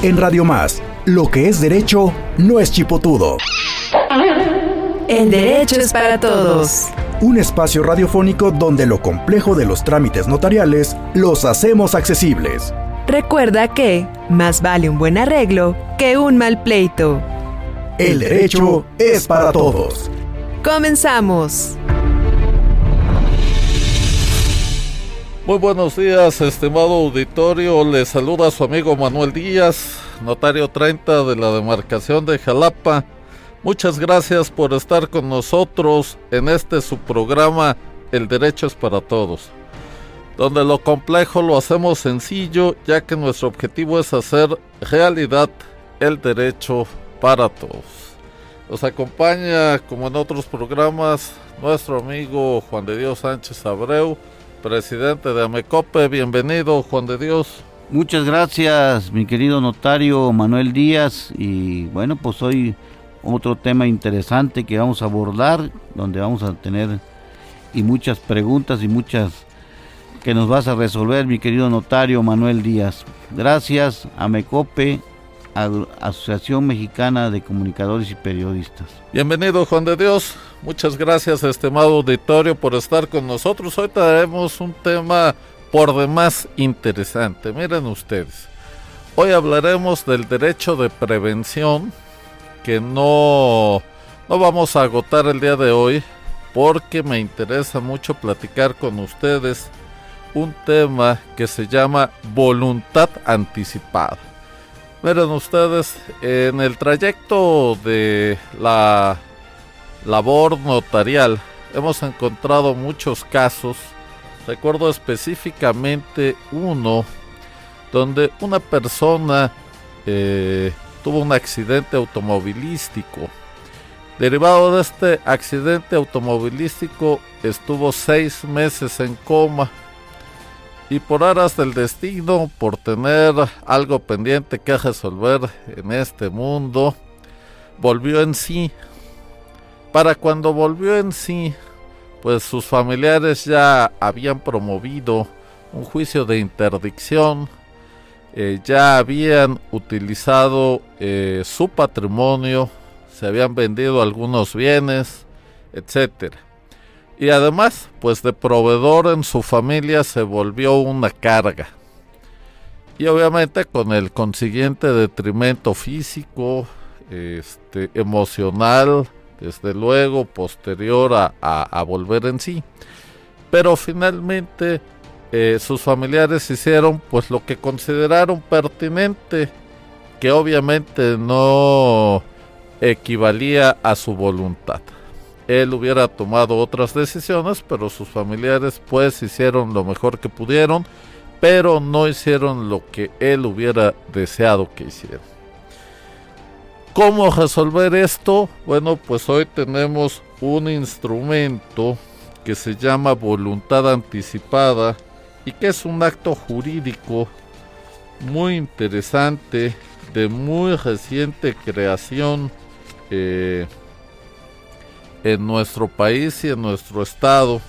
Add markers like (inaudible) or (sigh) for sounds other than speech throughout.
En Radio Más, lo que es derecho no es chipotudo. El derecho es para todos. Un espacio radiofónico donde lo complejo de los trámites notariales los hacemos accesibles. Recuerda que más vale un buen arreglo que un mal pleito. El derecho es para todos. Comenzamos. Muy buenos días, estimado auditorio. Le saluda su amigo Manuel Díaz, notario 30 de la demarcación de Jalapa. Muchas gracias por estar con nosotros en este su programa El Derecho es para Todos, donde lo complejo lo hacemos sencillo, ya que nuestro objetivo es hacer realidad el derecho para todos. Nos acompaña, como en otros programas, nuestro amigo Juan de Dios Sánchez Abreu presidente de Amecope. Bienvenido, Juan de Dios. Muchas gracias, mi querido notario Manuel Díaz. Y bueno, pues hoy otro tema interesante que vamos a abordar, donde vamos a tener y muchas preguntas y muchas que nos vas a resolver, mi querido notario Manuel Díaz. Gracias, Amecope, Asociación Mexicana de Comunicadores y Periodistas. Bienvenido Juan de Dios, muchas gracias estimado auditorio por estar con nosotros. Hoy traemos un tema por demás interesante. Miren ustedes, hoy hablaremos del derecho de prevención que no, no vamos a agotar el día de hoy porque me interesa mucho platicar con ustedes un tema que se llama voluntad anticipada. Miren ustedes, en el trayecto de la labor notarial hemos encontrado muchos casos. Recuerdo específicamente uno donde una persona eh, tuvo un accidente automovilístico. Derivado de este accidente automovilístico estuvo seis meses en coma y por aras del destino, por tener algo pendiente que resolver en este mundo, volvió en sí. Para cuando volvió en sí, pues sus familiares ya habían promovido un juicio de interdicción, eh, ya habían utilizado eh, su patrimonio, se habían vendido algunos bienes, etcétera y además, pues de proveedor en su familia se volvió una carga. Y obviamente con el consiguiente detrimento físico, este, emocional, desde luego posterior a, volver en sí. Pero finalmente eh, sus familiares hicieron pues lo que consideraron pertinente, que obviamente no equivalía a su voluntad él hubiera tomado otras decisiones, pero sus familiares pues hicieron lo mejor que pudieron, pero no hicieron lo que él hubiera deseado que hicieran. ¿Cómo resolver esto? Bueno, pues hoy tenemos un instrumento que se llama voluntad anticipada y que es un acto jurídico muy interesante, de muy reciente creación. Eh, en nuestro país y en nuestro estado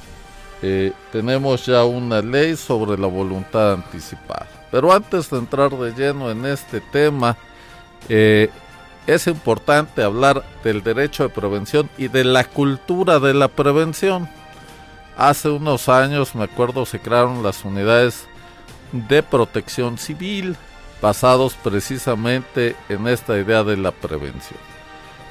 eh, tenemos ya una ley sobre la voluntad anticipada. Pero antes de entrar de lleno en este tema, eh, es importante hablar del derecho de prevención y de la cultura de la prevención. Hace unos años, me acuerdo, se crearon las unidades de protección civil basados precisamente en esta idea de la prevención.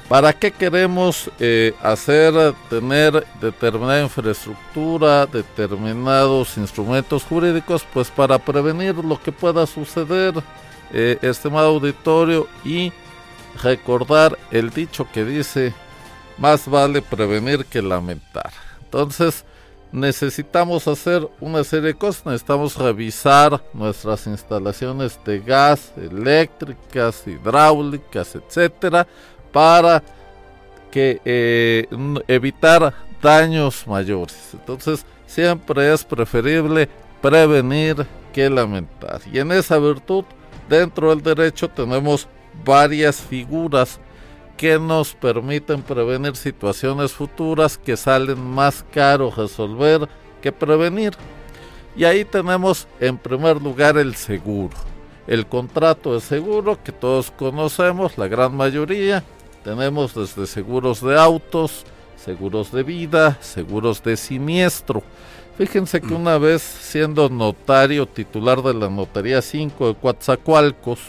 ¿Para qué queremos eh, hacer, tener determinada infraestructura, determinados instrumentos jurídicos? Pues para prevenir lo que pueda suceder, eh, estimado auditorio, y recordar el dicho que dice, más vale prevenir que lamentar. Entonces, necesitamos hacer una serie de cosas, necesitamos revisar nuestras instalaciones de gas, eléctricas, hidráulicas, etcétera, para que eh, evitar daños mayores. Entonces siempre es preferible prevenir que lamentar. Y en esa virtud, dentro del derecho tenemos varias figuras que nos permiten prevenir situaciones futuras que salen más caro resolver que prevenir. Y ahí tenemos en primer lugar el seguro. el contrato de seguro que todos conocemos, la gran mayoría. Tenemos desde seguros de autos, seguros de vida, seguros de siniestro. Fíjense que una vez siendo notario titular de la Notaría 5 de Coatzacoalcos,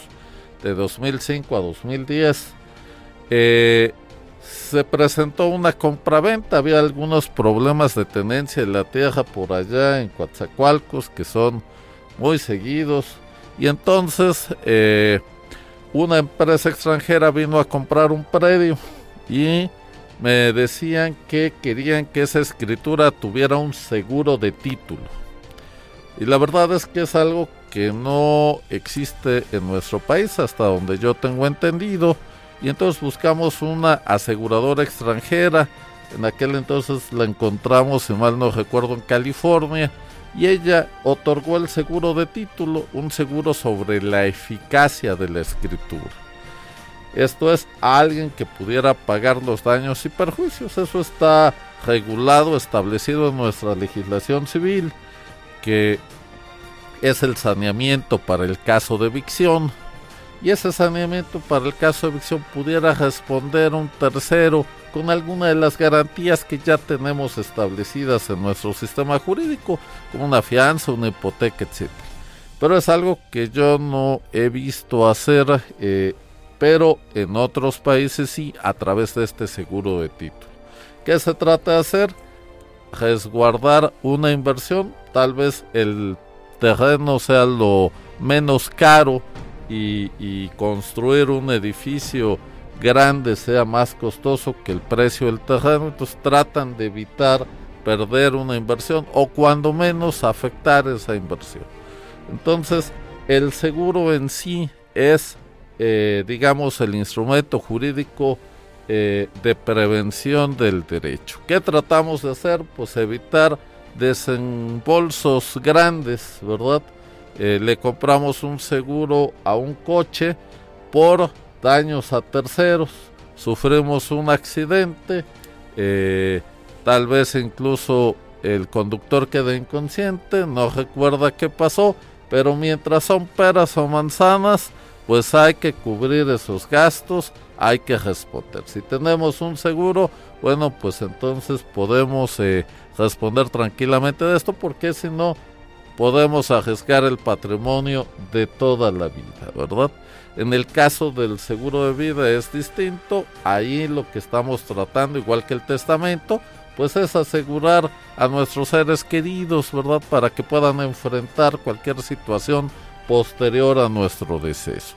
de 2005 a 2010, eh, se presentó una compraventa, había algunos problemas de tenencia de la tierra por allá en Coatzacoalcos que son muy seguidos. Y entonces eh, una empresa extranjera vino a comprar un predio y me decían que querían que esa escritura tuviera un seguro de título. Y la verdad es que es algo que no existe en nuestro país hasta donde yo tengo entendido. Y entonces buscamos una aseguradora extranjera. En aquel entonces la encontramos, si mal no recuerdo, en California. Y ella otorgó el seguro de título, un seguro sobre la eficacia de la escritura. Esto es alguien que pudiera pagar los daños y perjuicios. Eso está regulado, establecido en nuestra legislación civil, que es el saneamiento para el caso de evicción. Y ese saneamiento para el caso de evicción pudiera responder un tercero con alguna de las garantías que ya tenemos establecidas en nuestro sistema jurídico, como una fianza, una hipoteca, etc. Pero es algo que yo no he visto hacer eh, pero en otros países sí a través de este seguro de título. ¿Qué se trata de hacer? Resguardar una inversión, tal vez el terreno sea lo menos caro y, y construir un edificio grande sea más costoso que el precio del terreno, entonces tratan de evitar perder una inversión o cuando menos afectar esa inversión. Entonces, el seguro en sí es eh, digamos, el instrumento jurídico eh, de prevención del derecho. ¿Qué tratamos de hacer? Pues evitar desembolsos grandes, ¿verdad? Eh, le compramos un seguro a un coche por daños a terceros, sufrimos un accidente, tal vez incluso el conductor queda inconsciente, no recuerda qué pasó, pero mientras son peras o manzanas, pues hay que cubrir esos gastos, hay que responder. Si tenemos un seguro, bueno, pues entonces podemos eh, responder tranquilamente de esto, porque si no, podemos arriesgar el patrimonio de toda la vida, ¿verdad? En el caso del seguro de vida es distinto, ahí lo que estamos tratando, igual que el testamento, pues es asegurar a nuestros seres queridos, ¿verdad? Para que puedan enfrentar cualquier situación posterior a nuestro deceso.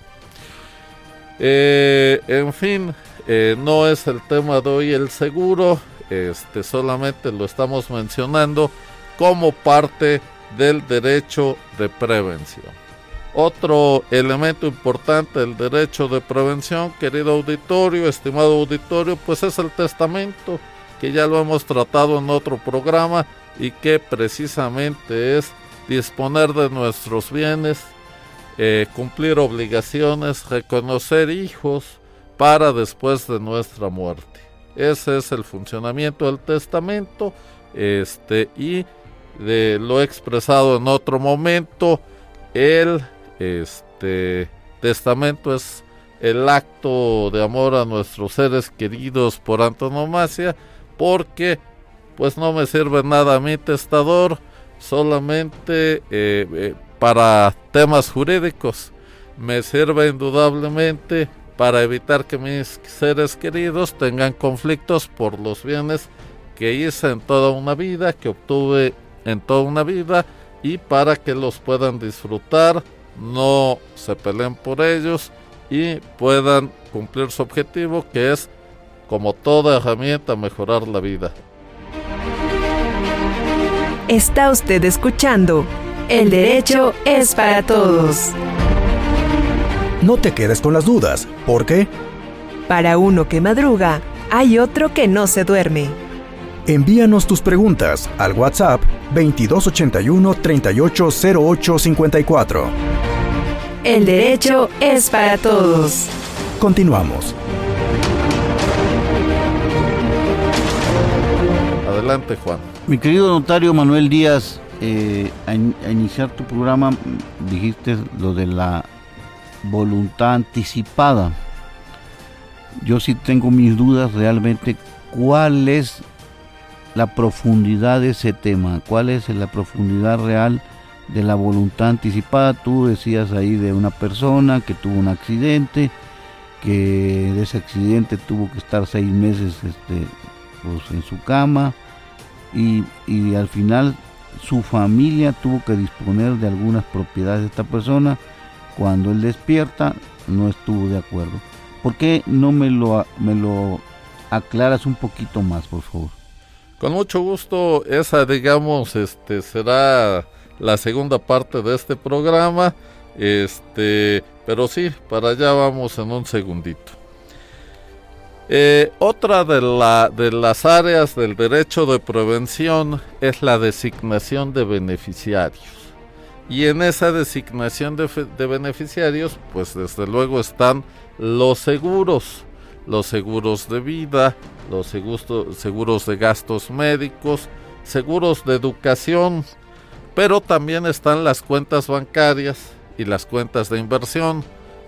Eh, en fin, eh, no es el tema de hoy el seguro, este solamente lo estamos mencionando como parte del derecho de prevención. Otro elemento importante del derecho de prevención, querido auditorio, estimado auditorio, pues es el testamento, que ya lo hemos tratado en otro programa y que precisamente es disponer de nuestros bienes eh, cumplir obligaciones, reconocer hijos para después de nuestra muerte. Ese es el funcionamiento del testamento. Este, y de, lo expresado en otro momento. El este, testamento es el acto de amor a nuestros seres queridos por antonomasia, porque pues no me sirve nada a mi testador, solamente eh, eh, para temas jurídicos. Me sirve indudablemente para evitar que mis seres queridos tengan conflictos por los bienes que hice en toda una vida, que obtuve en toda una vida y para que los puedan disfrutar, no se peleen por ellos y puedan cumplir su objetivo que es como toda herramienta mejorar la vida. Está usted escuchando el derecho es para todos. No te quedes con las dudas, ¿por qué? Para uno que madruga, hay otro que no se duerme. Envíanos tus preguntas al WhatsApp 2281 380854. El derecho es para todos. Continuamos. Adelante, Juan. Mi querido notario Manuel Díaz, eh, a, iniciar tu programa dijiste lo de la voluntad anticipada. Yo sí tengo mis dudas realmente cuál es la profundidad de ese tema, cuál es la profundidad real de la voluntad anticipada. Tú decías ahí de una persona que tuvo un accidente, que de ese accidente tuvo que estar seis meses este, pues, en su cama y, y al final su familia tuvo que disponer de algunas propiedades de esta persona. Cuando él despierta no estuvo de acuerdo. ¿Por qué no me lo, me lo aclaras un poquito más, por favor? Con mucho gusto, esa digamos, este será la segunda parte de este programa. Este, pero sí, para allá vamos en un segundito. Eh, otra de, la, de las áreas del derecho de prevención es la designación de beneficiarios. Y en esa designación de, de beneficiarios, pues desde luego están los seguros, los seguros de vida, los seguros, de gastos médicos, seguros de educación, pero también están las cuentas bancarias y las cuentas de inversión.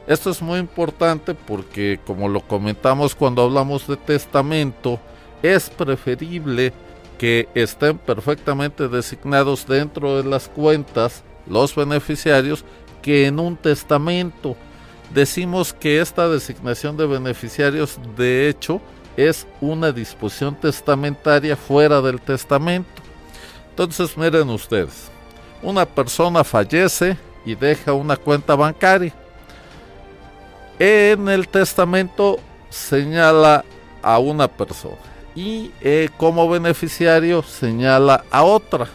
Esto es muy importante porque, como lo comentamos cuando hablamos de testamento, es preferible que estén perfectamente designados dentro de las cuentas los beneficiarios que en un testamento. Decimos que esta designación de beneficiarios de hecho es una disposición testamentaria fuera del testamento. Entonces miren ustedes, una persona fallece y deja una cuenta bancaria. En el testamento señala a una persona y eh, como beneficiario señala a otra.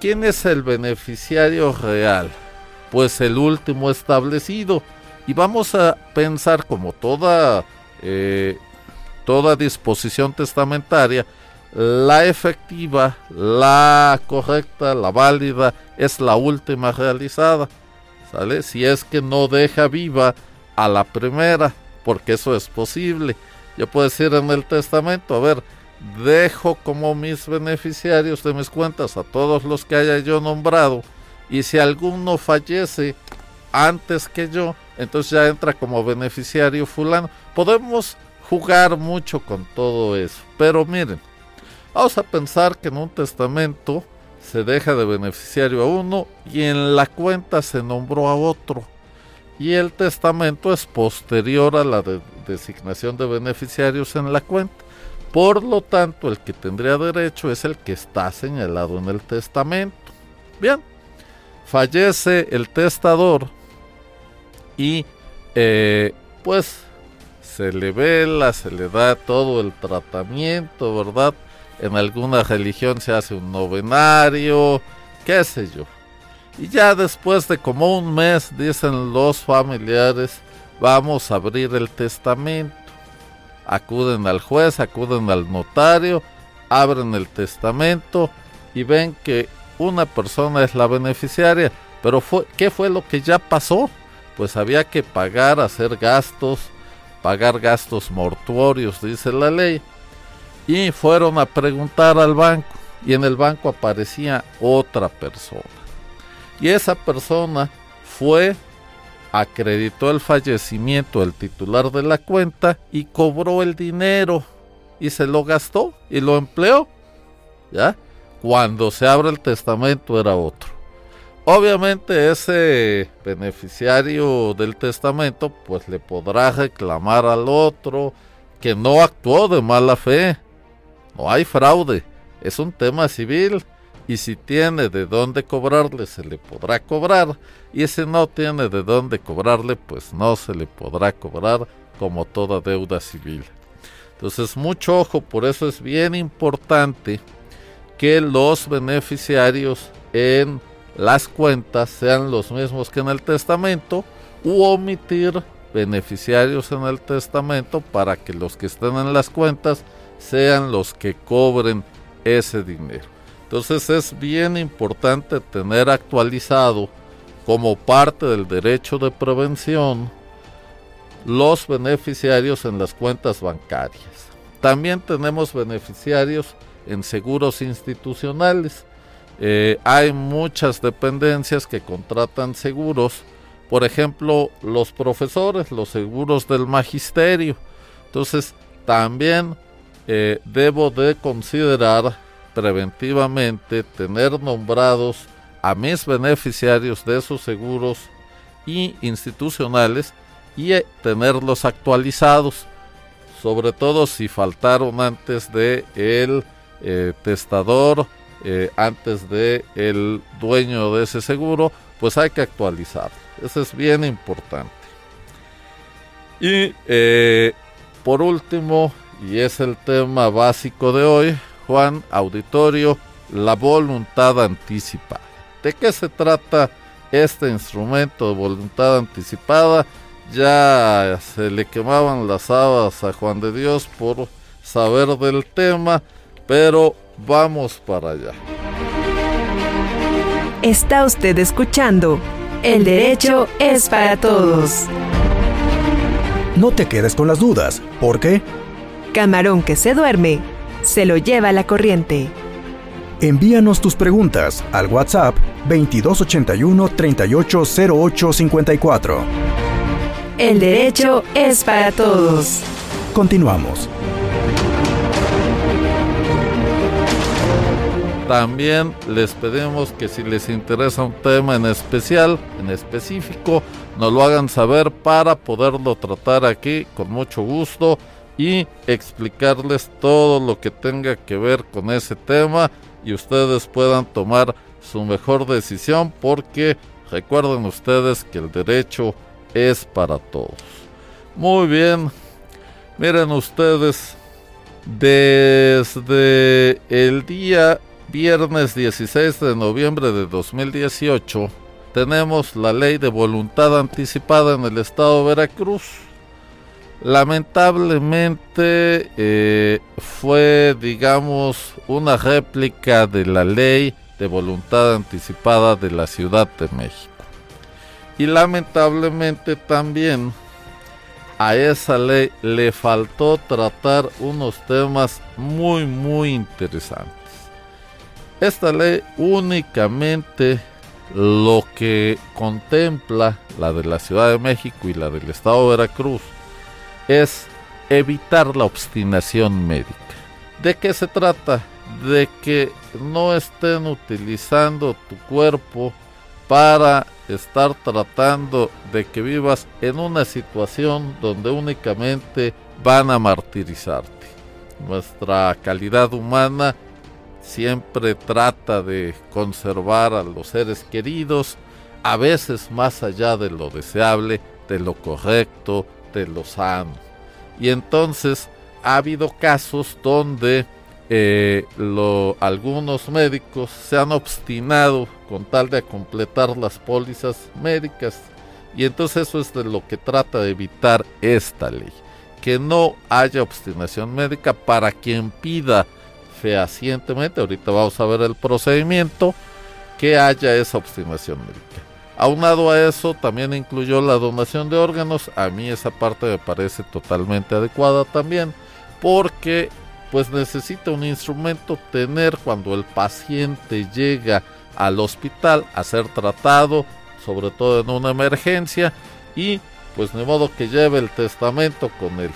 ¿Quién es el beneficiario real? Pues el último establecido. Y vamos a pensar como toda, eh, toda disposición testamentaria, la efectiva, la correcta, la válida, es la última realizada. ¿Sale? Si es que no deja viva a la primera, porque eso es posible. Yo puedo decir en el testamento, a ver, dejo como mis beneficiarios de mis cuentas a todos los que haya yo nombrado, y si alguno fallece antes que yo, entonces ya entra como beneficiario fulano. Podemos jugar mucho con todo eso, pero miren, Vamos a pensar que en un testamento se deja de beneficiario a uno y en la cuenta se nombró a otro. Y el testamento es posterior a la designación de beneficiarios en la cuenta. Por lo tanto, el que tendría derecho es el que está señalado en el testamento. Bien, fallece el testador y eh, pues se le vela, se le da todo el tratamiento, ¿verdad? en alguna religión se hace un novenario, qué sé yo. Y ya después de como un mes, dicen los familiares, vamos a abrir el testamento. Acuden al juez, acuden al notario, abren el testamento y ven que una persona es la beneficiaria. Pero fue, ¿qué fue lo que ya pasó? Pues había que pagar, hacer gastos, pagar gastos mortuorios, dice la ley y fueron a preguntar al banco y en el banco aparecía otra persona. Y esa persona fue, acreditó el fallecimiento del titular de la cuenta y cobró el dinero y se lo gastó y lo empleó. ¿Ya? Cuando se abre el testamento era otro. Obviamente ese beneficiario del testamento pues le podrá reclamar al otro que no actuó de mala fe, no hay fraude, es un tema civil y si tiene de dónde cobrarle se le podrá cobrar y si no tiene de dónde cobrarle pues no se le podrá cobrar como toda deuda civil. Entonces mucho ojo, por eso es bien importante que los beneficiarios en las cuentas sean los mismos que en el testamento u omitir beneficiarios en el testamento para que los que estén en las cuentas sean los que cobren ese dinero. Entonces es bien importante tener actualizado como parte del derecho de prevención los beneficiarios en las cuentas bancarias. También tenemos beneficiarios en seguros institucionales. Eh, hay muchas dependencias que contratan seguros por ejemplo, los profesores, los seguros del magisterio. Entonces, también eh, debo de considerar preventivamente tener nombrados a mis beneficiarios de esos seguros y institucionales y eh, tenerlos actualizados, sobre todo si faltaron antes de el eh, testador, antes de el dueño de ese seguro, pues hay que actualizar. Eso es bien importante. Y por último, y es el tema básico de hoy, Juan Auditorio, la voluntad anticipada. ¿De qué se trata este instrumento de voluntad anticipada? Ya se le quemaban las habas a Juan de Dios por saber del tema, pero vamos para allá. Está usted escuchando El derecho es para todos. No te quedes con las dudas, porque Camarón que se duerme, se lo lleva la corriente. Envíanos tus preguntas al WhatsApp 2281 380854. El derecho es para todos. Continuamos. También les pedimos que si les interesa un tema en especial, en específico, nos lo hagan saber para poderlo tratar aquí con mucho gusto y explicarles todo lo que tenga que ver con ese tema y ustedes puedan tomar su mejor decisión porque recuerden ustedes que el derecho es para todos. Muy bien, miren ustedes, desde el día viernes 16 de noviembre de 2018 tenemos la ley de voluntad anticipada en el estado de Veracruz Lamentablemente eh, fue, digamos, una réplica de la ley de voluntad anticipada de la Ciudad de México. Y lamentablemente también a esa ley le faltó tratar unos temas muy, muy interesantes. Esta ley únicamente lo que contempla, la de la Ciudad de México y la del Estado de Veracruz, es evitar la obstinación médica. ¿De qué se trata? De que no estén utilizando tu cuerpo para estar tratando de que vivas en una situación donde únicamente van a martirizarte. Nuestra calidad humana siempre trata de conservar a los seres queridos, a veces más allá de lo deseable, de lo correcto, de lo sano. Y entonces ha habido casos donde eh, algunos médicos se han obstinado con tal de completar las pólizas médicas. Y entonces eso es de lo que trata de evitar esta ley. Que no haya obstinación médica para quien pida fehacientemente, ahorita vamos a ver el procedimiento, que haya esa obstinación médica. Aunado a eso, también incluyó la donación de órganos. A mí esa parte me parece totalmente adecuada también, porque pues necesita un instrumento tener cuando el paciente llega al hospital a ser tratado, sobre todo en una emergencia, y pues de modo que lleve el testamento con él,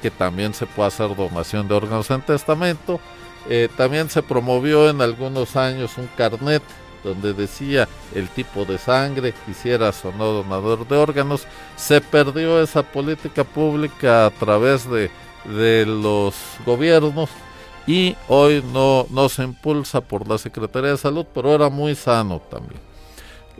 que también se puede hacer donación de órganos en testamento. Eh, también se promovió en algunos años un carnet donde decía el tipo de sangre, quisieras o no donador de órganos, se perdió esa política pública a través de, de los gobiernos y hoy no, no se impulsa por la Secretaría de Salud, pero era muy sano también.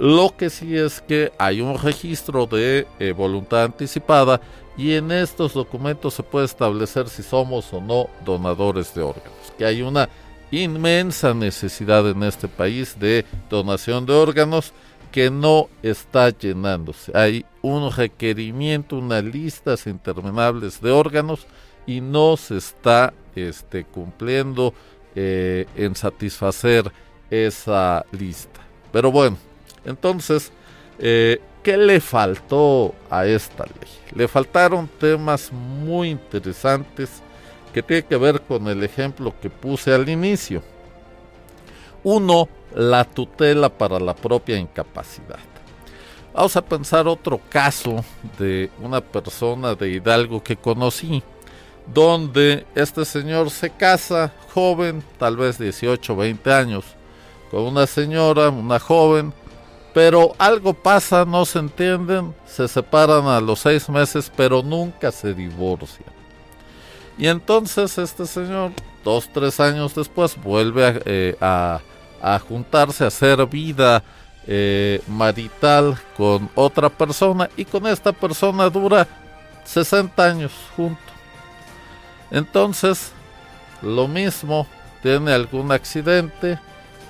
Lo que sí es que hay un registro de eh, voluntad anticipada y en estos documentos se puede establecer si somos o no donadores de órganos, que hay una inmensa necesidad en este país de donación de órganos que no está llenándose. Hay un requerimiento, unas listas interminables de órganos y no se está este, cumpliendo eh, en satisfacer esa lista. Pero bueno, entonces, eh, ¿qué le faltó a esta ley? Le faltaron temas muy interesantes que tiene que ver con el ejemplo que puse al inicio. Uno, la tutela para la propia incapacidad. Vamos a pensar otro caso de una persona de Hidalgo que conocí, donde este señor se casa joven, tal vez 18, 20 años, con una señora, una joven, pero algo pasa, no se entienden, se separan a los seis meses, pero nunca se divorcian. Y entonces este señor, dos, tres años después, vuelve a, eh, a, juntarse, a hacer vida eh, marital con otra persona y con esta persona dura 60 años junto. Entonces, lo mismo, tiene algún accidente,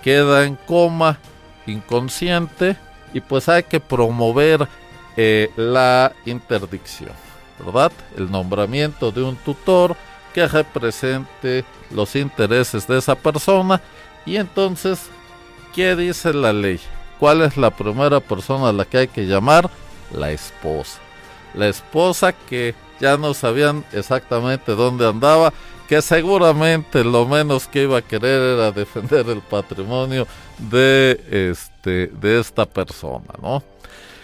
queda en coma, inconsciente, y pues hay que promover eh, la interdicción, ¿verdad? El nombramiento de un tutor que represente los intereses de esa persona. Y entonces, ¿qué dice la ley? ¿Cuál es la primera persona a la que hay que llamar? La esposa. La esposa que ya no sabían exactamente dónde andaba que seguramente lo menos que iba a querer era defender el patrimonio de este de esta persona, ¿no?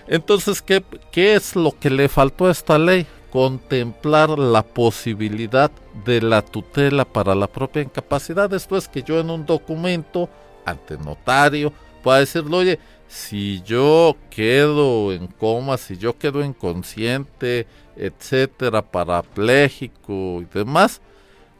Entonces, ¿qué, ¿qué es lo que le faltó a esta ley? Contemplar la posibilidad de la tutela para la propia incapacidad. Esto es que yo en un documento ante notario pueda decirle, oye, si yo quedo en coma, si yo quedo inconsciente, etcétera, parapléjico y demás,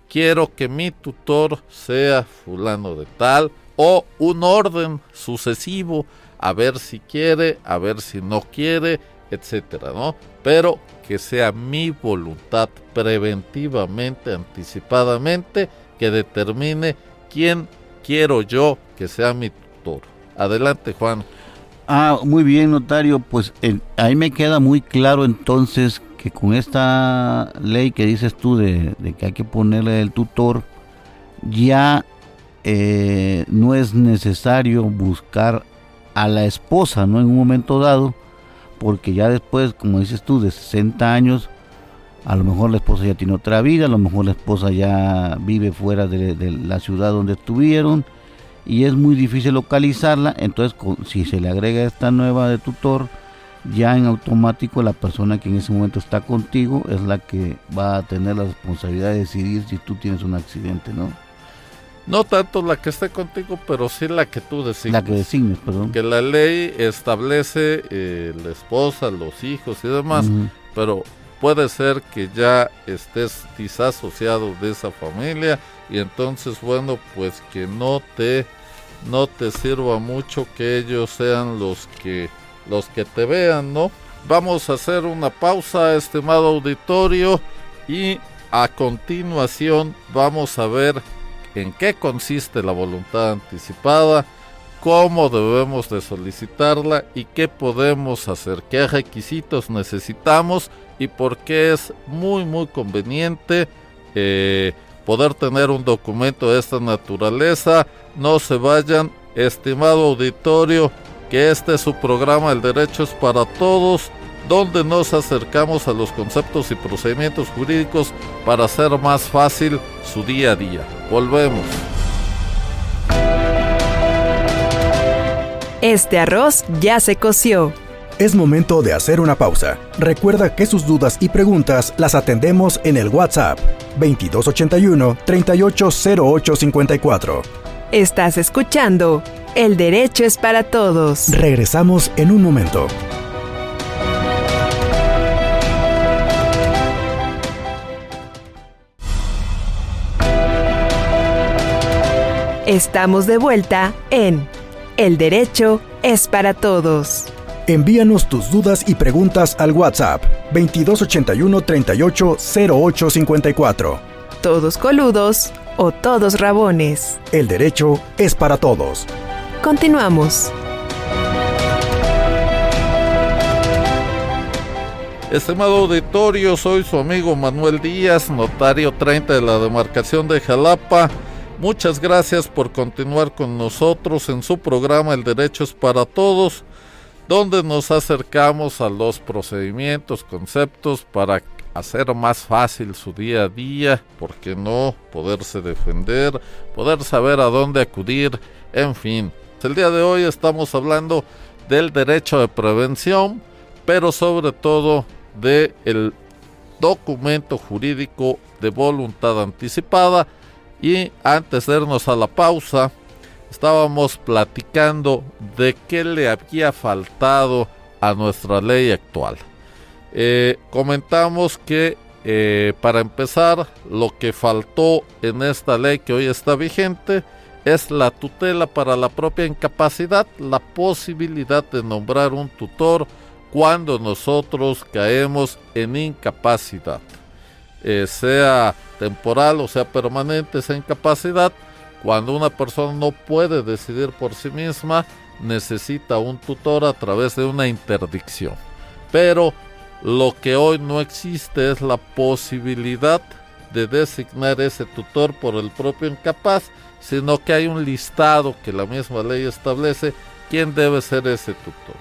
quiero que mi tutor sea fulano de tal o un orden sucesivo a ver si quiere, a ver si no quiere, etcétera, ¿no? Pero que sea mi voluntad preventivamente, anticipadamente, que determine quién quiero yo que sea mi tutor. Adelante, Juan. Ah, muy bien, notario. Pues ahí me queda muy claro entonces que con esta ley que dices tú de, que hay que ponerle el tutor, ya eh, no es necesario buscar a la esposa, ¿no? En un momento dado, porque ya después, como dices tú, de 60 años, a lo mejor la esposa ya tiene otra vida, a lo mejor la esposa ya vive fuera de, de la ciudad donde estuvieron y es muy difícil localizarla, entonces si se le agrega esta nueva de tutor, ya en automático la persona que en ese momento está contigo es la que va a tener la responsabilidad de decidir si tú tienes un accidente, ¿no? No tanto la que esté contigo, pero sí la que tú designes. La que designes, perdón. Que la ley establece eh, la esposa, los hijos y demás, pero puede ser que ya estés disasociado de esa familia y entonces, bueno, pues que no te, no te sirva mucho que ellos sean los que los que te vean, ¿no? Vamos a hacer una pausa, estimado auditorio, y a continuación vamos a ver en qué consiste la voluntad anticipada, cómo debemos de solicitarla y qué podemos hacer, qué requisitos necesitamos y por qué es muy muy conveniente eh, poder tener un documento de esta naturaleza. No se vayan, estimado auditorio, que este es su programa El Derecho es para Todos, donde nos acercamos a los conceptos y procedimientos jurídicos para hacer más fácil su día a día. Volvemos. Este arroz ya se coció. Es momento de hacer una pausa. Recuerda que sus dudas y preguntas las atendemos en el WhatsApp 2281 380854. Estás escuchando El Derecho es para Todos. Regresamos en un momento. Estamos de vuelta en El Derecho es para Todos. Envíanos tus dudas y preguntas al WhatsApp 2281 38 Todos coludos o todos rabones. El derecho es para todos. Continuamos. Estimado auditorio, soy su amigo Manuel Díaz, notario 30 de la demarcación de Jalapa. Muchas gracias por continuar con nosotros en su programa El Derecho es para Todos, donde nos acercamos a los procedimientos, conceptos para hacer más fácil su día a día, ¿por qué no? Poderse defender, poder saber a dónde acudir, en fin. El día de hoy estamos hablando del derecho de prevención, pero sobre todo del el documento jurídico de voluntad anticipada. Y antes de irnos a la pausa, estábamos platicando de qué le había faltado a nuestra ley actual. Eh, comentamos que eh, para empezar, lo que faltó en esta ley que hoy está vigente es la tutela para la propia incapacidad, la posibilidad de nombrar un tutor cuando nosotros caemos en incapacidad, eh, sea temporal o sea permanente esa incapacidad, cuando una persona no puede decidir por sí misma, necesita un tutor a través de una interdicción. Pero lo que hoy no existe es la posibilidad de designar ese tutor por el propio incapaz, sino que hay un listado que la misma ley establece quién debe ser ese tutor.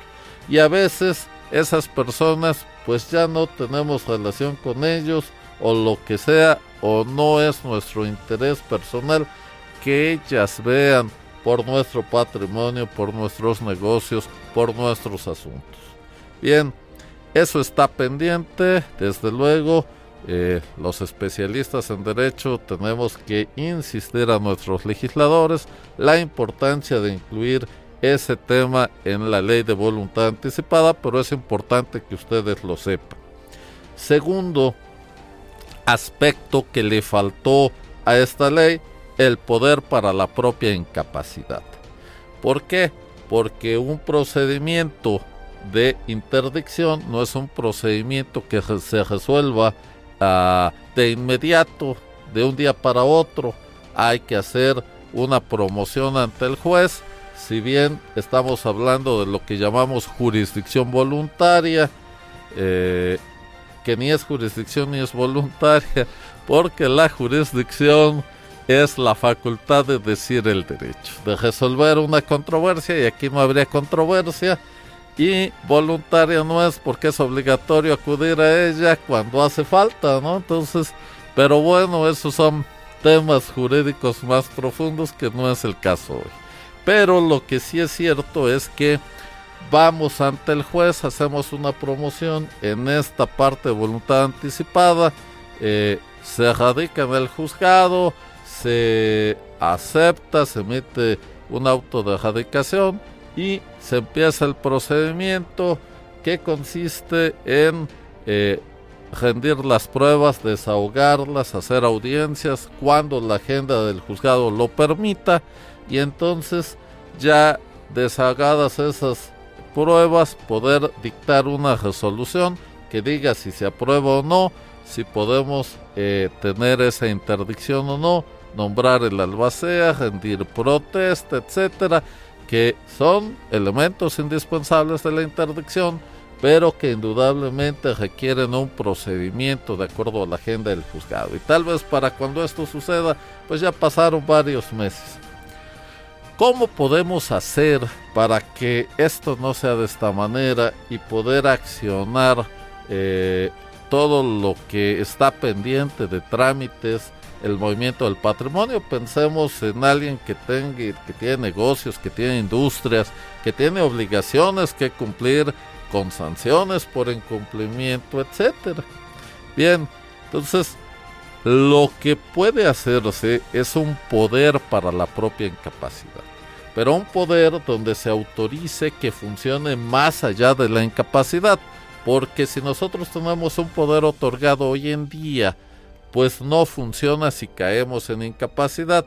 Y a veces esas personas pues ya no tenemos relación con ellos o lo que sea o no es nuestro interés personal que ellas vean por nuestro patrimonio, por nuestros negocios, por nuestros asuntos. Bien, eso está pendiente, desde luego. Eh, los especialistas en derecho tenemos que insistir a nuestros legisladores la importancia de incluir ese tema en la ley de voluntad anticipada, pero es importante que ustedes lo sepan. Segundo aspecto que le faltó a esta ley el poder para la propia incapacidad. ¿Por qué? Porque un procedimiento de interdicción no es un procedimiento que se resuelva ah, de inmediato, de un día para otro. Hay que hacer una promoción ante el juez. Si bien estamos hablando de lo que llamamos jurisdicción voluntaria, eh, que ni es jurisdicción ni es voluntaria, (laughs) porque la jurisdicción es la facultad de decir el derecho, de resolver una controversia y aquí no habría controversia y voluntaria no es porque es obligatorio acudir a ella cuando hace falta, ¿no? Entonces, pero bueno, esos son temas jurídicos más profundos que no es el caso hoy. Pero lo que sí es cierto es que vamos ante el juez, hacemos una promoción en esta parte de voluntad anticipada, eh, se radica en el juzgado, se acepta, se emite un auto de erradicación y se empieza el procedimiento que consiste en eh, rendir las pruebas, desahogarlas, hacer audiencias cuando la agenda del juzgado lo permita y entonces ya desahogadas esas pruebas poder dictar una resolución que diga si se aprueba o no, si podemos eh, tener esa interdicción o no, nombrar el albacea, rendir protesta, etcétera, que son elementos indispensables de la interdicción, pero que indudablemente requieren un procedimiento de acuerdo a la agenda del juzgado. Y tal vez para cuando esto suceda, pues ya pasaron varios meses. ¿Cómo podemos hacer para que esto no sea de esta manera y poder accionar eh, todo lo que está pendiente de trámites el movimiento del patrimonio. Pensemos en alguien que tenga, que tiene negocios, que tiene industrias, que tiene obligaciones que cumplir con sanciones por incumplimiento, etcétera. Bien, entonces lo que puede hacerse es un poder para la propia incapacidad, pero un poder donde se autorice que funcione más allá de la incapacidad, porque si nosotros tenemos un poder otorgado hoy en día, pues no funciona si caemos en incapacidad.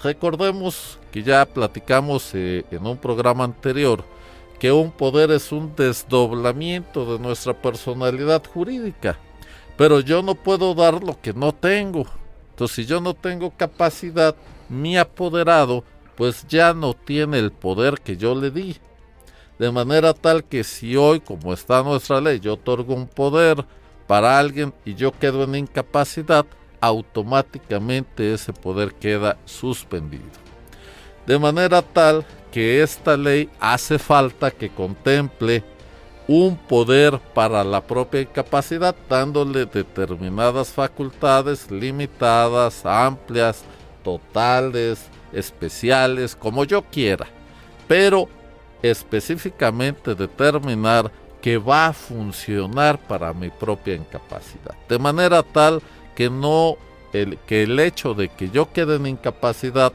Recordemos que ya platicamos eh, en un programa anterior que un poder es un desdoblamiento de nuestra personalidad jurídica, pero yo no puedo dar lo que no tengo. Entonces, si yo no tengo capacidad, mi apoderado pues ya no tiene el poder que yo le di. De manera tal que si hoy, como está nuestra ley, yo otorgo un poder para alguien y yo quedo en incapacidad, automáticamente ese poder queda suspendido. De manera tal que esta ley hace falta que contemple un poder para la propia incapacidad, dándole determinadas facultades limitadas, amplias, totales, especiales, como yo quiera. Pero específicamente determinar que va a funcionar para mi propia incapacidad. De manera tal que no el, que el hecho de que yo quede en incapacidad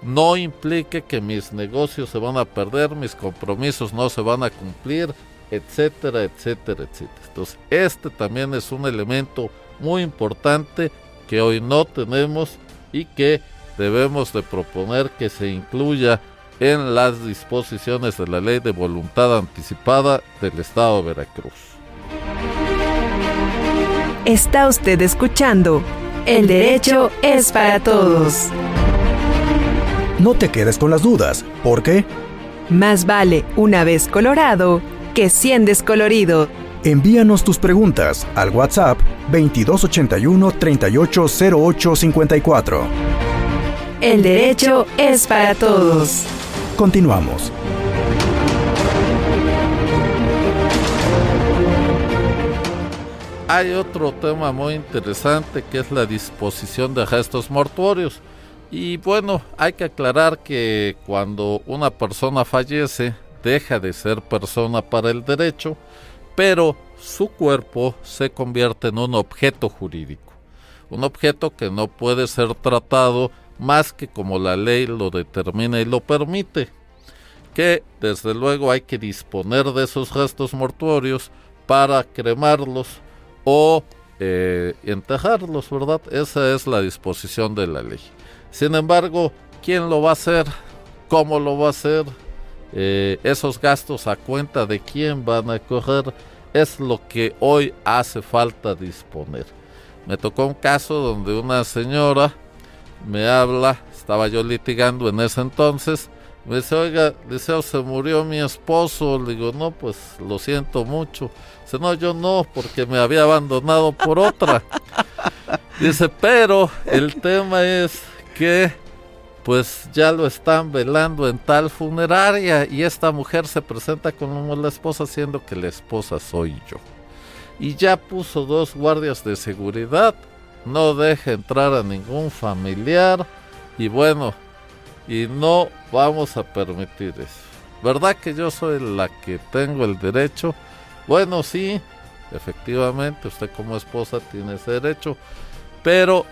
no implique que mis negocios se van a perder, mis compromisos no se van a cumplir, etcétera, etcétera, etcétera. Entonces, este también es un elemento muy importante que hoy no tenemos y que debemos de proponer que se incluya en las disposiciones de la ley de voluntad anticipada del Estado de Veracruz. Está usted escuchando El derecho es para todos. No te quedes con las dudas, porque más vale una vez colorado que 100 descolorido. Envíanos tus preguntas al WhatsApp 2281 380854. El derecho es para todos. Continuamos. Hay otro tema muy interesante que es la disposición de gestos mortuorios. Y bueno, hay que aclarar que cuando una persona fallece, deja de ser persona para el derecho, pero su cuerpo se convierte en un objeto jurídico. Un objeto que no puede ser tratado más que como la ley lo determina y lo permite. Que desde luego hay que disponer de esos gestos mortuorios para cremarlos o eh, ¿verdad? Esa es la disposición de la ley. Sin embargo, ¿quién lo va a hacer? ¿Cómo lo va a hacer? Eh, esos gastos a cuenta de quién van a correr es lo que hoy hace falta disponer. Me tocó un caso donde una señora me habla, estaba yo litigando en ese entonces, me dice, oiga, dice, se murió mi esposo, le digo, no, pues lo siento mucho. Dice, no, yo no, porque me había abandonado por otra. (laughs) Dice, pero el tema es que pues ya lo están velando en tal funeraria y esta mujer se presenta como la esposa siendo que la esposa soy yo. Y ya puso dos guardias de seguridad, no deja entrar a ningún familiar y bueno, y no vamos a permitir eso. ¿Verdad que yo soy la que tengo el derecho? Bueno, sí, efectivamente, usted como esposa tiene ese derecho, pero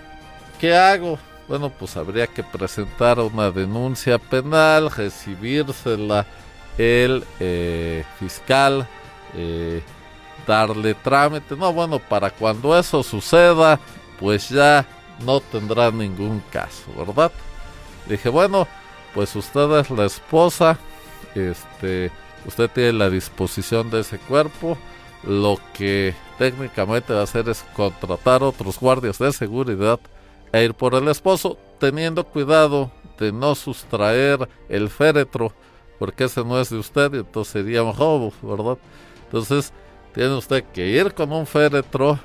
¿qué hago? bueno, pues habría que presentar una denuncia penal, recibírsela el eh, fiscal, eh, darle trámite. No, bueno, para cuando eso suceda, pues ya no tendrá ningún caso, ¿verdad? Dije, bueno, pues usted es la esposa, este, usted tiene la disposición de ese cuerpo. Lo que técnicamente va a hacer es contratar otros guardias de seguridad e ir por el esposo, teniendo cuidado de no sustraer el féretro, porque ese no es de usted, y entonces sería un robo, ¿verdad? Entonces, tiene usted que ir con un féretro,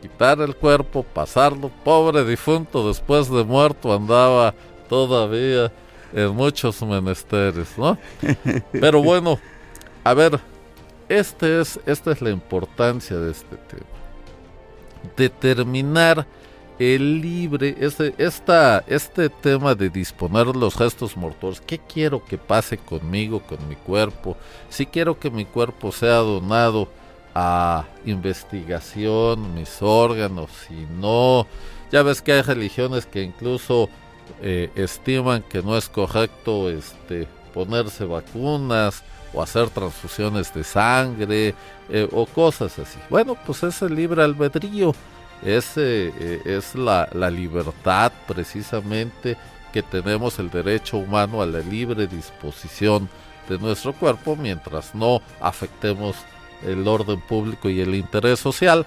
quitar el cuerpo, pasarlo. Pobre difunto, después de muerto andaba todavía en muchos menesteres, ¿no? (laughs) Pero bueno, a ver, este es, esta es la importancia de este tema. Determinar el libre, este, esta, este tema de disponer los gestos mortales, ¿qué quiero que pase conmigo, con mi cuerpo? Si quiero que mi cuerpo sea donado a investigación, mis órganos, si no, ya ves que hay religiones que incluso eh, estiman que no es correcto este, ponerse vacunas o hacer transfusiones de sangre eh, o cosas así. Bueno, pues es el libre albedrío es, eh, es la, la libertad precisamente que tenemos el derecho humano a la libre disposición de nuestro cuerpo mientras no afectemos el orden público y el interés social.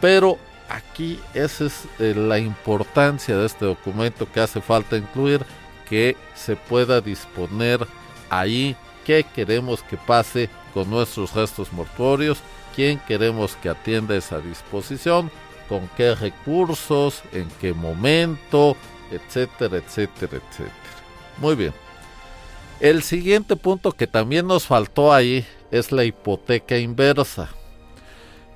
Pero aquí esa es eh, la importancia de este documento que hace falta incluir, que se pueda disponer ahí qué queremos que pase con nuestros restos mortuorios, quién queremos que atienda esa disposición con qué recursos, en qué momento, etcétera, etcétera, etcétera. Muy bien. El siguiente punto que también nos faltó ahí es la hipoteca inversa.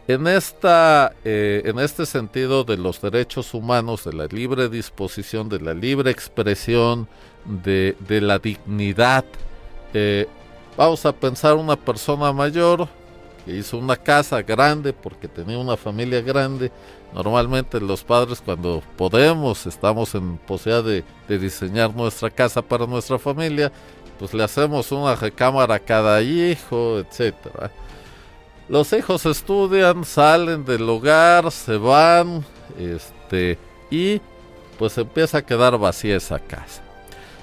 En, esta, eh, en este sentido de los derechos humanos, de la libre disposición, de la libre expresión, de, la dignidad eh, vamos a pensar una persona mayor que hizo una casa grande porque tenía una familia grande. Normalmente los padres cuando podemos, estamos en posibilidad de diseñar nuestra casa para nuestra familia, pues le hacemos una recámara a cada hijo, etcétera. Los hijos estudian, salen del hogar, se van, este, y pues empieza a quedar vacía esa casa.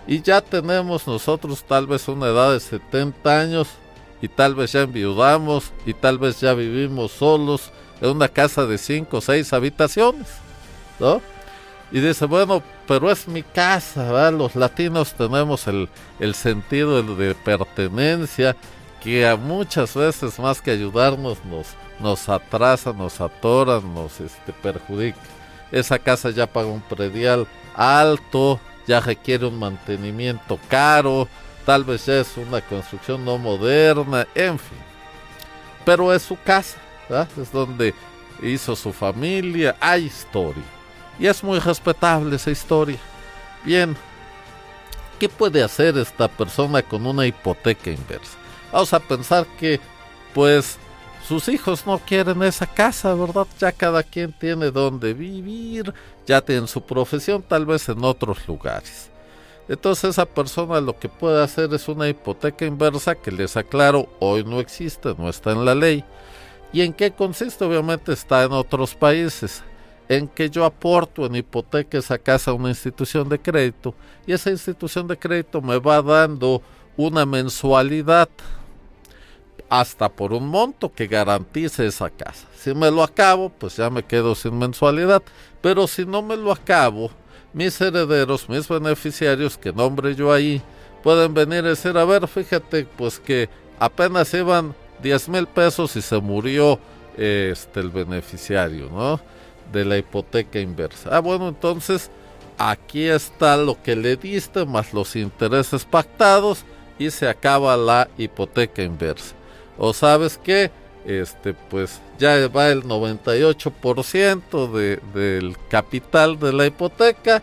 Y ya tenemos nosotros tal vez una edad de 70 años y tal vez ya enviudamos y tal vez ya vivimos solos en una casa de 5 o 6 habitaciones, ¿no? Y dice, bueno, pero es mi casa. Los latinos tenemos el, el sentido de pertenencia que a muchas veces más que ayudarnos nos, nos atrasa, nos atora, nos este, perjudica. Esa casa ya paga un predial alto, ya requiere un mantenimiento caro, tal vez ya es una construcción no moderna, en fin. Pero es su casa, es donde hizo su familia, hay historia. Y es muy respetable esa historia. Bien, ¿qué puede hacer esta persona con una hipoteca inversa? Vamos a pensar que, pues, sus hijos no quieren esa casa, ¿verdad? Ya cada quien tiene donde vivir, ya tienen su profesión, tal vez en otros lugares. Entonces esa persona lo que puede hacer es una hipoteca inversa que les aclaro, hoy no existe, no está en la ley. ¿Y en qué consiste? Obviamente está en otros países. En que yo aporto en hipoteca esa casa a una institución de crédito y esa institución de crédito me va dando una mensualidad hasta por un monto que garantice esa casa. Si me lo acabo, pues ya me quedo sin mensualidad. Pero si no me lo acabo, mis herederos, mis beneficiarios que nombre yo ahí, pueden venir y decir, a ver, fíjate, pues que apenas iban 10 mil pesos y se murió este el beneficiario, ¿no? De la hipoteca inversa. Ah, bueno, entonces aquí está lo que le diste más los intereses pactados y se acaba la hipoteca inversa o sabes qué, este, pues ya va el 98% de, del capital de la hipoteca,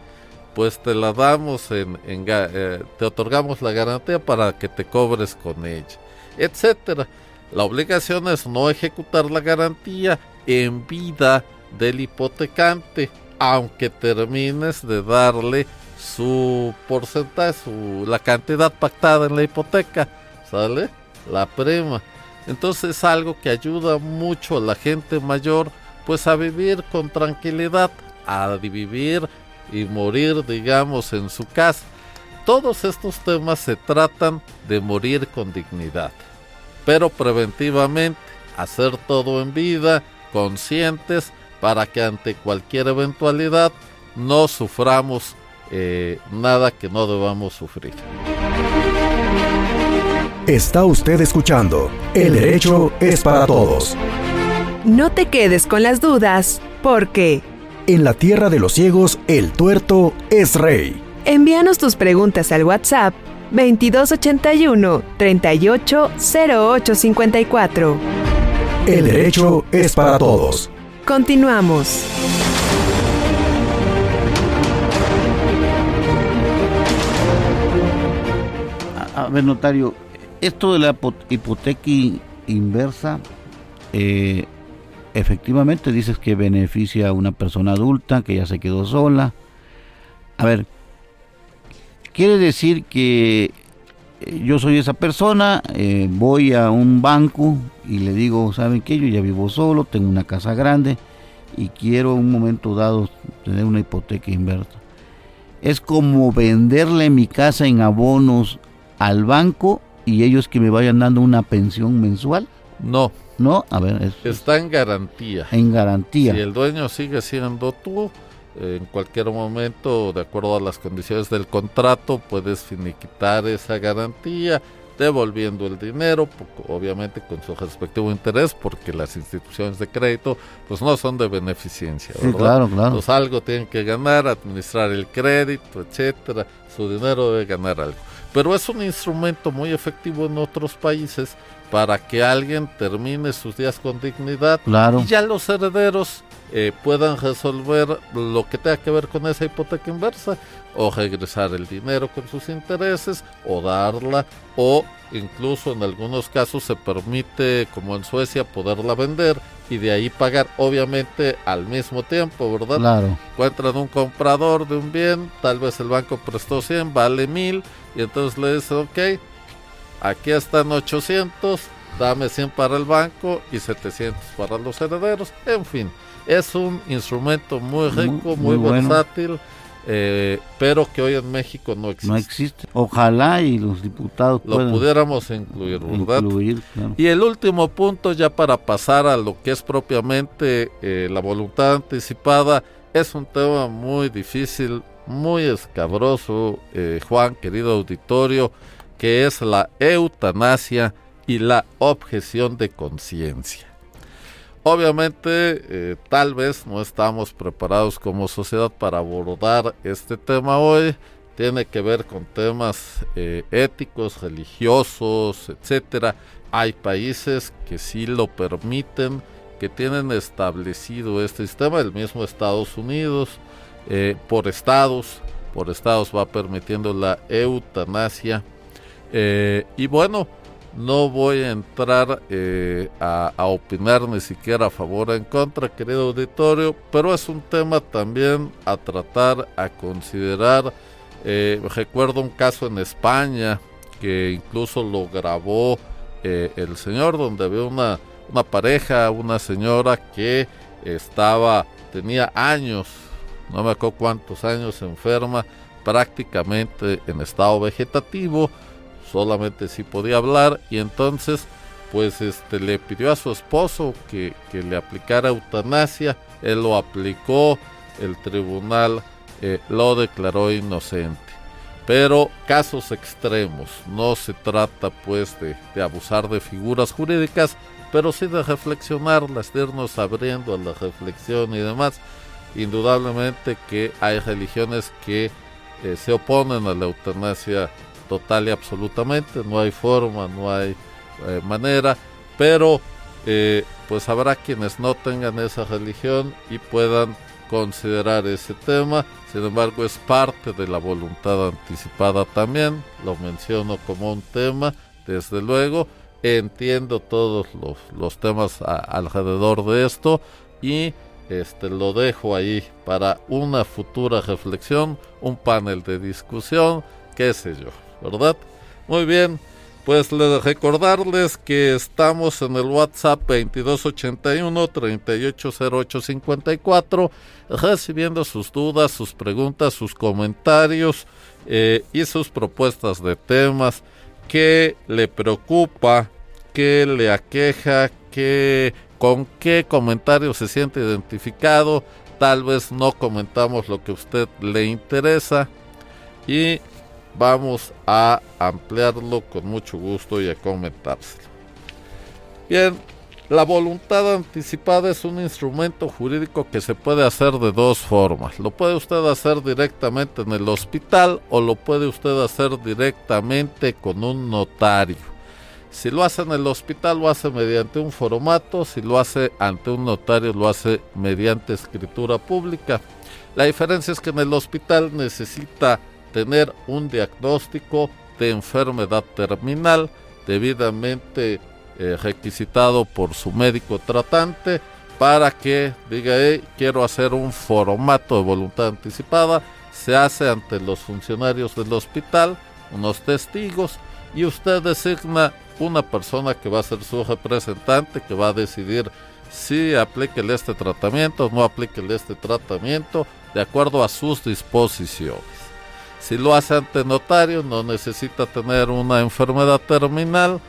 pues te la damos en, eh, te otorgamos la garantía para que te cobres con ella, etcétera. La obligación es no ejecutar la garantía en vida del hipotecante, aunque termines de darle su porcentaje, su, la cantidad pactada en la hipoteca, ¿sale? La prima. Entonces es algo que ayuda mucho a la gente mayor pues a vivir con tranquilidad, a vivir y morir digamos en su casa. Todos estos temas se tratan de morir con dignidad, pero preventivamente, hacer todo en vida, conscientes, para que ante cualquier eventualidad no suframos eh, nada que no debamos sufrir. Está usted escuchando El Derecho es para Todos. No te quedes con las dudas, porque... En la tierra de los ciegos, el tuerto es rey. Envíanos tus preguntas al WhatsApp 2281 380854. El derecho es para todos. Continuamos. A ver, notario, esto de la hipoteca inversa, eh, efectivamente dices que beneficia a una persona adulta que ya se quedó sola. A ver, quiere decir que yo soy esa persona, eh, voy a un banco y le digo, ¿saben qué? Yo ya vivo solo, tengo una casa grande y quiero en un momento dado tener una hipoteca inversa. Es como venderle mi casa en abonos al banco y ellos que me vayan dando una pensión mensual? No. No, a ver. Está en garantía. En garantía. Si el dueño sigue siendo tú, en cualquier momento, de acuerdo a las condiciones del contrato, puedes finiquitar esa garantía devolviendo el dinero, obviamente con su respectivo interés, porque las instituciones de crédito pues no son de beneficencia, ¿verdad? claro, claro. Pues algo tienen que ganar, administrar el crédito, etcétera, su dinero debe ganar algo pero es un instrumento muy efectivo en otros países para que alguien termine sus días con dignidad claro. y ya los herederos eh, puedan resolver lo que tenga que ver con esa hipoteca inversa o regresar el dinero con sus intereses o darla o incluso en algunos casos se permite como en Suecia poderla vender y de ahí pagar obviamente al mismo tiempo, ¿verdad? Claro. Encuentran un comprador de un bien, tal vez el banco prestó 100, vale 1000 y entonces le dice, ok, aquí están 800, dame 100 para el banco y 700 para los herederos, en fin es un instrumento muy rico, muy, versátil, eh, pero que hoy en México no existe. No existe. Ojalá y los diputados lo pudiéramos incluir, ¿verdad? Y el último punto, ya para pasar a lo que es propiamente eh, la voluntad anticipada, es un tema muy difícil, muy escabroso, eh, Juan, querido auditorio, que es la eutanasia y la objeción de conciencia. Obviamente, eh, tal vez no estamos preparados como sociedad para abordar este tema hoy. Tiene que ver con temas eh, éticos, religiosos, etcétera. Hay países que sí lo permiten, que tienen establecido este sistema. El mismo Estados Unidos, eh, por estados, por estados va permitiendo la eutanasia. y bueno, no voy a entrar eh, a, opinar ni siquiera a favor o en contra, querido auditorio, pero es un tema también a tratar, a considerar. Eh, recuerdo un caso en España que incluso lo grabó eh, el señor, donde había una, una pareja, una señora que estaba, tenía años, no me acuerdo cuántos años enferma, prácticamente en estado vegetativo solamente si podía hablar y entonces pues este le pidió a su esposo que, le aplicara eutanasia, él lo aplicó, el tribunal eh, lo declaró inocente. Pero casos extremos, no se trata pues de, de, abusar de figuras jurídicas, pero sí de reflexionarlas, de irnos abriendo a la reflexión y demás. Indudablemente que hay religiones que eh, se oponen a la eutanasia total y absolutamente, no hay forma, no hay eh, manera, pero eh, pues habrá quienes no tengan esa religión y puedan considerar ese tema, sin embargo es parte de la voluntad anticipada también, lo menciono como un tema, desde luego, entiendo todos los, los temas alrededor de esto y este lo dejo ahí para una futura reflexión, un panel de discusión, qué sé yo. ¿Verdad? Muy bien, pues les recordarles que estamos en el WhatsApp 2281-380854 recibiendo sus dudas, sus preguntas, sus comentarios eh, y sus propuestas de temas que le preocupa, que le aqueja, que con qué comentario se siente identificado. Tal vez no comentamos lo que a usted le interesa y vamos a ampliarlo con mucho gusto y a comentárselo. Bien, la voluntad anticipada es un instrumento jurídico que se puede hacer de dos formas. Lo puede usted hacer directamente en el hospital o lo puede usted hacer directamente con un notario. Si lo hace en el hospital lo hace mediante un formato, si lo hace ante un notario lo hace mediante escritura pública. La diferencia es que en el hospital necesita tener un diagnóstico de enfermedad terminal debidamente eh, requisitado por su médico tratante para que diga, quiero hacer un formato de voluntad anticipada, se hace ante los funcionarios del hospital, unos testigos, y usted designa una persona que va a ser su representante, que va a decidir si aplíquele este tratamiento o no aplíquele este tratamiento, de acuerdo a sus disposiciones. Si lo hace ante notario, no necesita tener una enfermedad terminal,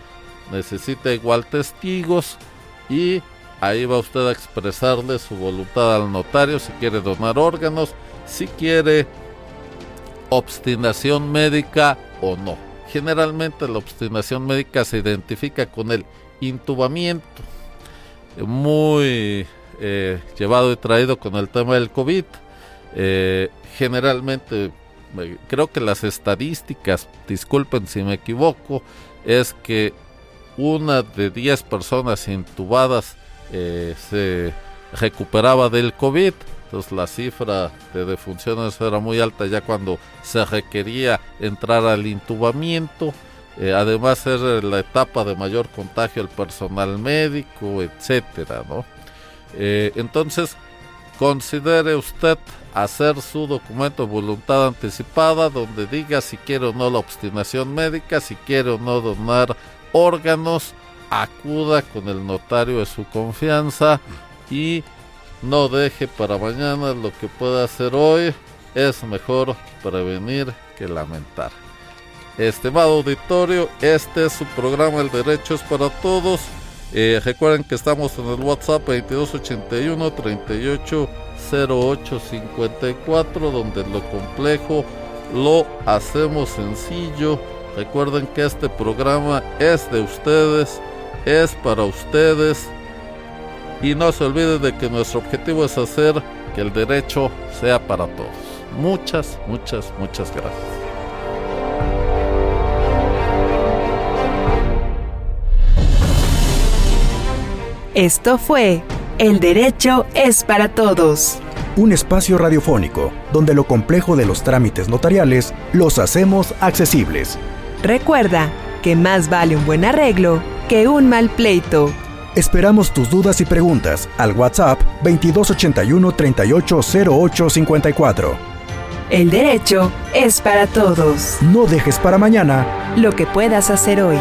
necesita igual testigos y ahí va usted a expresarle su voluntad al notario si quiere donar órganos, si quiere obstinación médica o no. Generalmente la obstinación médica se identifica con el intubamiento, muy eh, llevado y traído con el tema del COVID. Eh, generalmente creo que las estadísticas, disculpen si me equivoco, es que una de 10 personas intubadas eh, se recuperaba del COVID. Entonces la cifra de defunciones era muy alta ya cuando se requería entrar al intubamiento. Eh, además era la etapa de mayor contagio al personal médico, etcétera, ¿no? Eh, entonces, considere usted hacer su documento de voluntad anticipada donde diga si quiere o no la obstinación médica, si quiere o no donar órganos, acuda con el notario de su confianza y no deje para mañana lo que pueda hacer hoy. Es mejor prevenir que lamentar. Estimado auditorio, este es su programa El Derecho es para Todos. Eh, recuerden que estamos en el WhatsApp 2281 380854 donde lo complejo lo hacemos sencillo. Recuerden que este programa es de ustedes, es para ustedes y no se olviden de que nuestro objetivo es hacer que el derecho sea para todos. Muchas, muchas, muchas gracias. Esto fue El Derecho es para Todos. Un espacio radiofónico donde lo complejo de los trámites notariales los hacemos accesibles. Recuerda que más vale un buen arreglo que un mal pleito. Esperamos tus dudas y preguntas al WhatsApp 2281 380854. El derecho es para todos. No dejes para mañana lo que puedas hacer hoy.